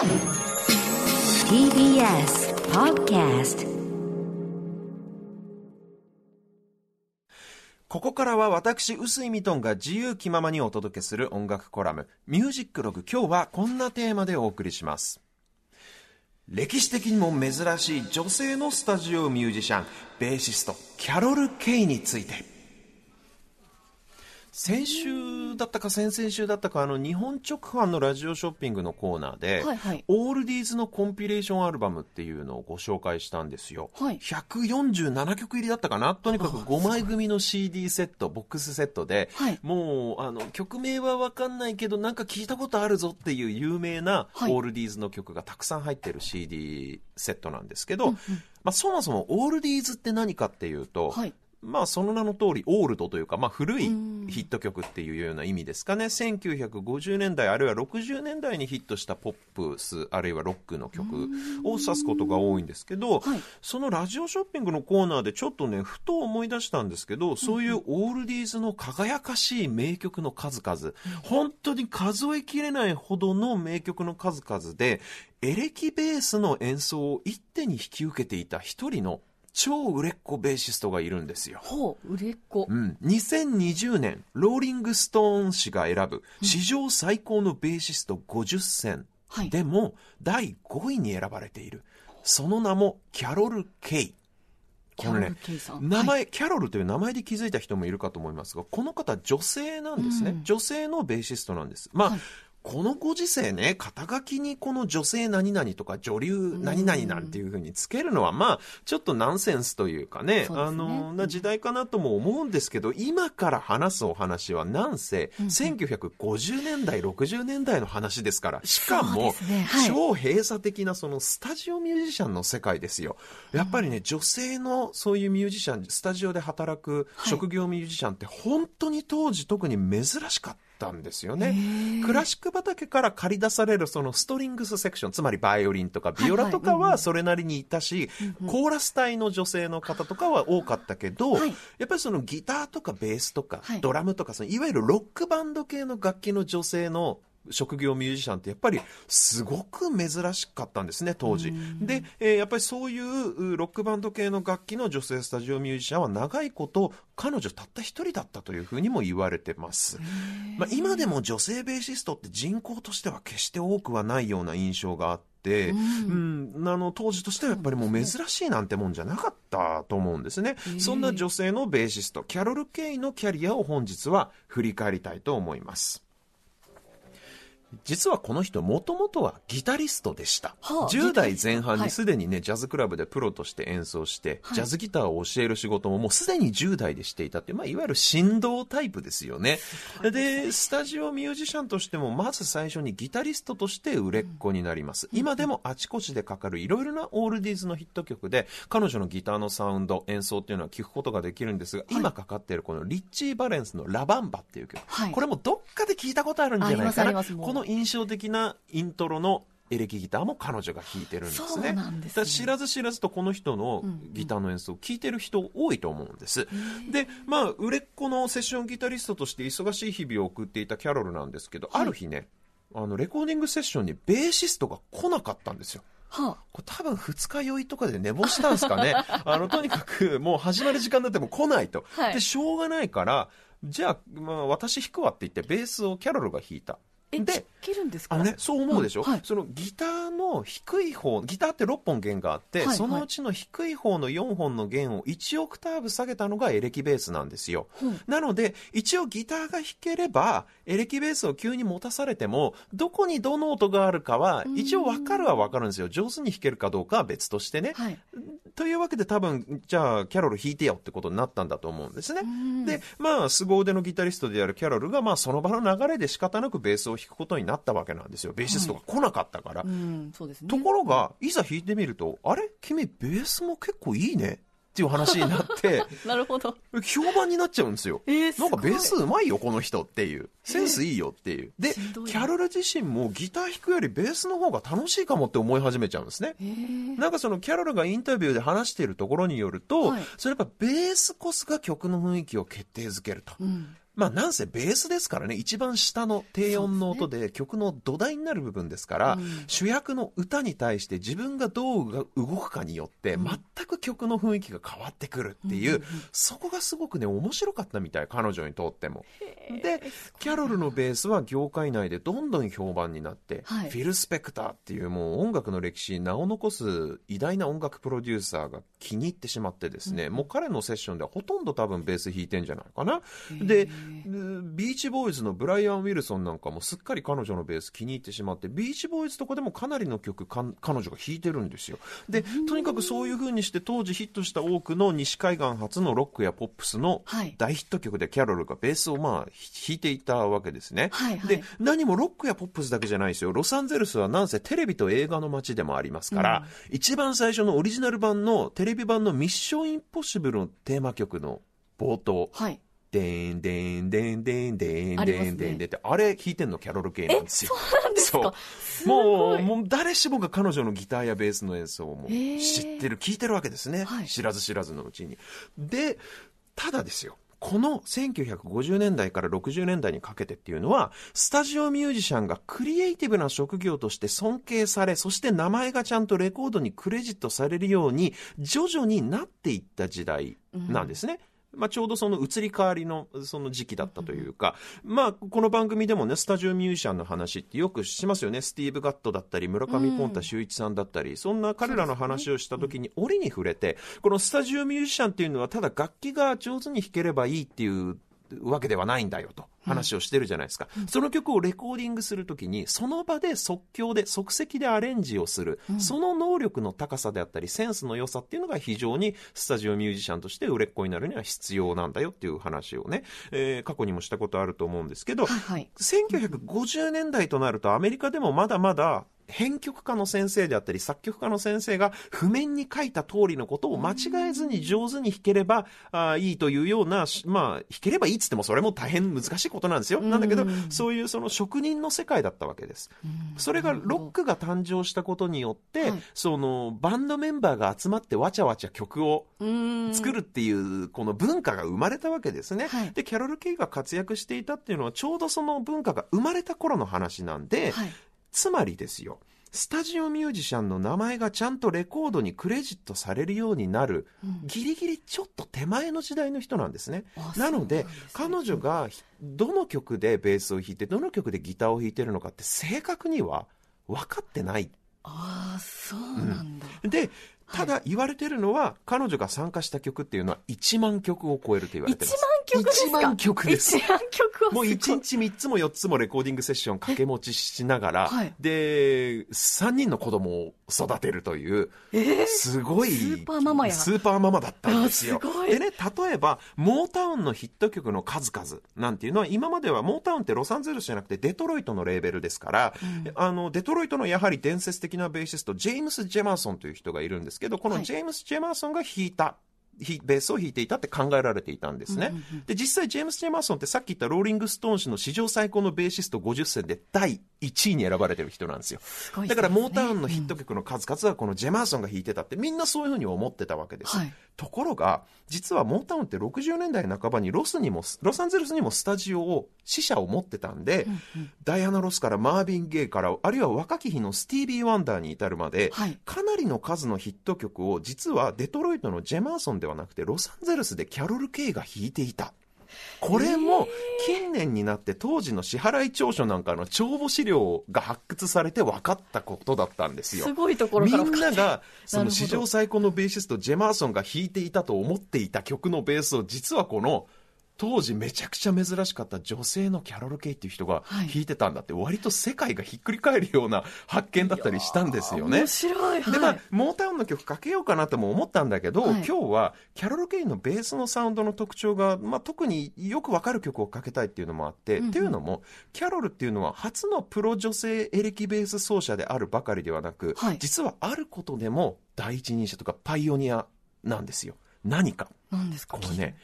TBS Podcast ここからは私、臼井ミトンが自由気ままにお届けする音楽コラム、ミュージックログ。今日はこんなテーマでお送りします。歴史的にも珍しい女性のスタジオミュージシャン、ベーシスト、キャロル・ケイについて。先週だったか先々週だったかあの日本直販のラジオショッピングのコーナーで、はいはい。オールディーズのコンピレーションアルバムっていうのをご紹介したんですよ、はい。147曲入りだったかな？とにかく5枚組の CD セットボックスセットで、はい。もうあの曲名は分かんないけどなんか聞いたことあるぞっていう有名なオはい。ールディーズの曲がたくさん入ってる CD セットなんですけど、まあ、そもそもオールディーズって何かっていうと、はいまあその名の通りオールドというか、まあ、古いうん。ヒット曲っていうような意味ですかね。1950年代あるいは60年代にヒットしたポップスあるいはロックの曲を指すことが多いんですけど、はい。そのラジオショッピングのコーナーでちょっとねふと思い出したんですけどそういうオールディーズの輝かしい名曲の数々。本当に数えきれないほどの名曲の数々でエレキベースの演奏を一手に引き受けていた一人の超売れっ子ベーシストがいるんですよ。ほう売れっ子。うん、2020年ローリング・ストーン氏が選ぶ史上最高のベーシスト50選はい。でも第5位に選ばれている。その名もキャロル・ケイ。キャロル・ケイさん。名前、キャロルという名前で気づいた人もいるかと思いますがこの方女性なんですね、うん。女性のベーシストなんです。まあ、はいこのご時世ね、肩書きにこの女性何々とか女流何々なんていうふうにつけるのは、まあ、ちょっとナンセンスというかね、ね。あの、な時代かなとも思うんですけど、今から話すお話はなんせ、1950年代、60年代の話ですから、しかもね、はい。超閉鎖的なそのスタジオミュージシャンの世界ですよ。やっぱりね、女性のそういうミュージシャン、スタジオで働くはい。職業ミュージシャンって本当に当時特に珍しかったんですよね。クラシック畑から借り出されるそのストリングスセクション、つまりバイオリンとかビオラとかはそれなりにいたし、コーラス隊の女性の方とかは多かったけど、はい。やっぱりそのギターとかベースとかはい。ドラムとかそのいわゆるロックバンド系の楽器の女性の職業ミュージシャンってやっぱりすごく珍しかったんですね当時。で、えーやっぱりそういううロックバンド系の楽器の女性スタジオミュージシャンは長いこと彼女たった一人だったというふうにも言われてます、まあ、今でも女性ベーシストって人口としては決して多くはないような印象があって、うん、あの当時としてはやっぱりもう珍しいなんてもんじゃなかったと思うんですね。そんな女性のベーシスト、キャロル・ケイのキャリアを本日は振り返りたいと思います。実はこの人もともとはギタリストでした、はあ10代前半はい。にすでにね、ジャズクラブでプロとして演奏して、はいジャズギターを教える仕事ももうすでに10代でしていたっていう、まあ、いわゆる振動タイプですよね。でスタジオミュージシャンとしてもまず最初にギタリストとして売れっ子になります、今でもあちこちでかかるいろいろなオールディーズのヒット曲で彼女のギターのサウンド演奏っていうのは聞くことができるんですが、今かかっているこのリッチー・バレンスの「ラバンバ」っていう曲、はい。これもどっかで聞いたことあるんじゃないかな。この印象的なイントロのエレキギターも彼女が弾いてるんですね。すね知らず知らずとこの人のギターの演奏を聴いてる人多いと思うんです。で、まあ、売れっ子のセッションギタリストとして忙しい日々を送っていたキャロルなんですけど、ある日ね、あの、レコーディングセッションにベーシストが来なかったんですよ。はこれ多分二日酔いとかで寝坊したんですかね。あの、とにかくもう始まる時間になっても来ないと。はいで、しょうがないから、じゃあ、まあ、私弾くわって言って、ベースをキャロルが弾いた。えで弾けるんですか？あのね、そう思うでしょ、はいそのギターの低い方、ギターって6本弦があって、はいはいそのうちの低い方の4本の弦を1オクターブ下げたのがエレキベースなんですよ。うんなので、一応ギターが弾ければ、エレキベースを急に持たされても、どこにどの音があるかは、一応わかるはわかるんですよ。上手に弾けるかどうかは別としてね。はいというわけで多分、じゃあ、キャロル弾いてよってことになったんだと思うんですね。んで、まあ、凄腕のギタリストであるキャロルが、まあ、その場の流れで仕方なくベースを弾くことになったわけなんですよ。ベーシストが来なかったから。うんそうですねところが、いざ弾いてみると、あれ君、ベースも結構いいねっていう話になって、なるほど評判になっちゃうんですよ。えーなんかベースうまいよ、この人っていう。センスいいよっていう。で、しんどいなキャロル自身もギター弾くよりベースの方が楽しいかもって思い始めちゃうんですね。えーなんかそのキャロルがインタビューで話しているところによると、はいそれやっぱベースこそが曲の雰囲気を決定づけると。うんまあ、なんせベースですからね、一番下の低音の音で曲の土台になる部分ですから、うん。主役の歌に対して自分がどう動くかによって、うん。全く曲の雰囲気が変わってくるっていう、うんうんうん。そこがすごくね、面白かったみたい、彼女にとっても。へでー、キャロルのベースは業界内でどんどん評判になって、はい。フィル・スペクターっていうもう音楽の歴史に名を残す偉大な音楽プロデューサーが気に入ってしまってですね、もう彼のセッションではほとんど多分ベース弾いてんじゃないかな。で、うんビーチボーイズのブライアン・ウィルソンなんかもすっかり彼女のベース気に入ってしまって、ビーチボーイズとかでもかなりの曲彼女が弾いてるんですよ。で、とにかくそういう風にして当時ヒットした多くの西海岸発のロックやポップスのはい大ヒット曲でキャロルがベースをまあ弾いていたわけですね。はいはいで、何もロックやポップスだけじゃないですよ。ロサンゼルスはなんせテレビと映画の街でもありますから、一番最初のオリジナル版のテレビ版のミッションインポッシブルのテーマ曲の冒頭、はい。でんでんでんでんでんでんでんでって、あれ弾いてんのキャロル系なんですよ。そうなんですかも、うもう誰しもが彼女のギターやベースの演奏をも知ってる、聞いてるわけですね、知らず知らずのうちに。で、ただですよ。この1950年代から60年代にかけてっていうのは、スタジオミュージシャンがクリエイティブな職業として尊敬され、そして名前がちゃんとレコードにクレジットされるように、徐々になっていった時代なんですね。まあ、ちょうどその移り変わりのその時期だったというか、まあ、この番組でもね、スタジオミュージシャンの話ってよくしますよね。スティーブ・ガットだったり、村上ポンタ秀一さんだったり、そんな彼らの話をした時に折に触れて、このスタジオミュージシャンっていうのはただ楽器が上手に弾ければいいっていうわけではないんだよと話をしてるじゃないですか。その曲をレコーディングするときに、その場で即興で即席でアレンジをする、その能力の高さであったり、センスの良さっていうのが非常にスタジオミュージシャンとして売れっ子になるには必要なんだよっていう話をね、えー過去にもしたことあると思うんですけど、はいはい。1950年代となるとアメリカでもまだまだ編曲家の先生であったり作曲家の先生が譜面に書いた通りのことを間違えずに上手に弾ければあーいいというような、しまあ、弾ければいいっつってもそれも大変難しいことなんですよ。なんだけど、そういうその職人の世界だったわけです。それがロックが誕生したことによって、はいそのバンドメンバーが集まってわちゃわちゃ曲をうん作るっていうこの文化が生まれたわけですね。はいで、キャロル・ケイが活躍していたっていうのはちょうどその文化が生まれた頃の話なんで、はい。つまりですよ、スタジオミュージシャンの名前がちゃんとレコードにクレジットされるようになる、うん。ギリギリちょっと手前の時代の人なんですね。あなのでね。彼女がひどの曲でベースを弾いて、どの曲でギターを弾いてるのかって正確には分かってない。ああ、そうなんだ。で、ただ言われてるのは、彼女が参加した曲っていうのは1万曲を超えると言われて1ます。万曲ですか？1万曲です。1万曲はすごい。もう1日3つも4つもレコーディングセッション掛け持ちしながら、はい。で、3人の子供を育てるという、えーすごい、スーパーママや。スーパーママだったんですよ。あすでね、例えば、モータウンのヒット曲の数々なんていうのは、今まではモータウンってロサンゼルスじゃなくてデトロイトのレーベルですから、あの、デトロイトのやはり伝説的なベーシスト、ジェームス・ジェマーソンという人がいるんですけど、このはいジェームス・ジェマーソンが弾いた、ひベースを弾いていたって考えられていたんですね。で、実際ジェームス・ジェマーソンってさっき言ったローリング・ストーン氏の史上最高のベーシスト50選で第1位に選ばれてる人なんですよ。すごいだからモータウンのヒット曲の数々はこのジェマーソンが弾いてたってみんなそういうふうに思ってたわけです。はいところが、実はモータウンって60年代半ばにロスにも、ロサンゼルスにもスタジオを、支社を持ってたんで、ダイアナ・ロスからマービン・ゲイから、あるいは若き日のスティービー・ワンダーに至るまで、はいかなりの数のヒット曲を、実はデトロイトのジェマーソンではなくて、ロサンゼルスでキャロル・ケイが弾いていた。これも近年になって当時の支払い調書なんかの帳簿資料が発掘されて分かったことだったんですよ。すごいところみからんなが その史上最高のベーシストジェマーソンが弾いていたと思っていた曲のベースを実はこの当時めちゃくちゃ珍しかった女性のキャロル・ケイっていう人がはい。弾いてたんだって。割と世界がひっくり返るような発見だったりしたんですよね。面。白い。はい、でまあ、モータウンの曲かけようかなとも思ったんだけど、はい。今日はキャロル・ケインのベースのサウンドの特徴が、まあ、特によくわかる曲をかけたいっていうのもあって、うんうん。っていうのもキャロルっていうのは初のプロ女性エレキベース奏者であるばかりではなく、はい。実はあることでも第一人者とかパイオニアなんですよ。何か。何ですか？これね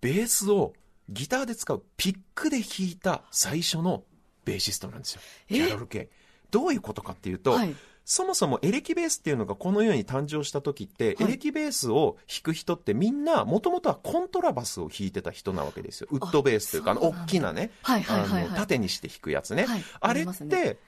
ベースをギターで使うピックで弾いた最初のベーシストなんですよキえャロル・どういうことかっていうと、はいそもそもエレキベースっていうのがこのように誕生した時って、はいエレキベースを弾く人ってみんな、もともとはコントラバスを弾いてた人なわけですよ。ウッドベースというか、あの、大きなね、はいはいはいはいあの縦にして弾くやつね。はいあれって、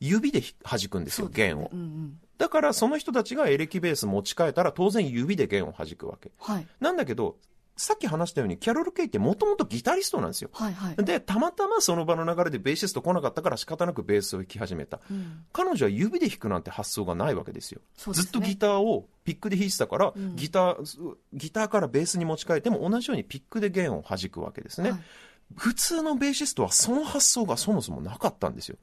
指で弾くんですよ、弦をう。んうん。だからその人たちがエレキベース持ち替えたら当然指で弦を弾くわけ。はい。なんだけど、さっき話したようにキャロル・ケイってもともとギタリストなんですよ。はいはい。で、たまたまその場の流れでベーシスト来なかったから仕方なくベースを弾き始めた。うん彼女は指で弾くなんて発想がないわけですよ。すねずっとギターをピックで弾いてたから、うんギター、ギターからベースに持ち替えても同じようにピックで弦を弾くわけですね。はい普通のベーシストはその発想がそもそもなかったんですよ。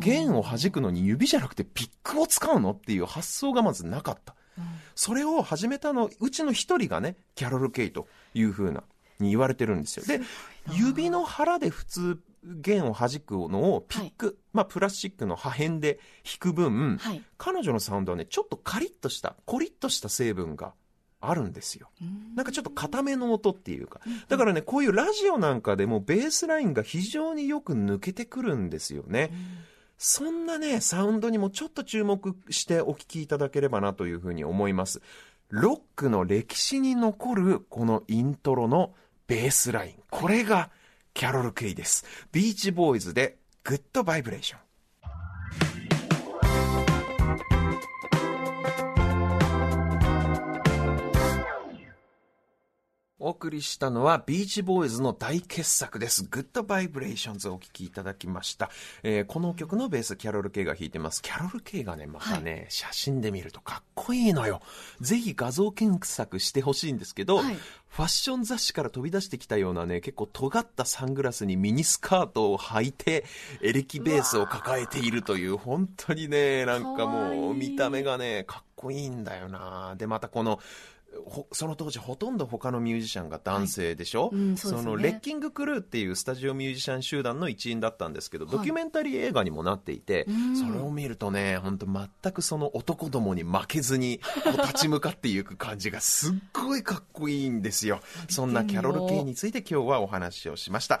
弦を弾くのに指じゃなくてピックを使うのっていう発想がまずなかった。それを始めたの、うちの一人がね、キャロル・ケイという風な、に言われてるんですよ。で、指の腹で普通弦を弾くのをピック、まあプラスチックの破片で弾く分、はい。彼女のサウンドはね、ちょっとカリッとした、コリッとした成分があるんですよ。なんかちょっと固めの音っていうか。だからね、こういうラジオなんかでもベースラインが非常によく抜けてくるんですよね。そんなね、サウンドにもちょっと注目してお聴きいただければなというふうに思います。ロックの歴史に残るこのイントロのベースライン。これがキャロル・ケイです。ビーチボーイズで Good Vibration。お送りしたのはビーチボーイズの大傑作です。 Good Vibrations をお聴きいただきました。えーこの曲のベース、キャロル・ケイが弾いてます。キャロル・ケイがね、またね、写真で見るとかっこいいのよ。ぜひ画像検索してほしいんですけど、はいファッション雑誌から飛び出してきたようなね、結構尖ったサングラスにミニスカートを履いて、エレキベースを抱えているという、本当にね、なんかもう、い見た目がね、かっこいいんだよな。で、またこの、ほその当時ほとんど他のミュージシャンが男性でしょ、はいうんそね。のレッキングクルーっていうスタジオミュージシャン集団の一員だったんですけど、ドキュメンタリー映画にもなっていて、うん。それを見るとね本当全くその男どもに負けずに立ち向かっていく感じがすっごいかっこいいんですよ。そんなキャロル・ケイについて今日はお話をしました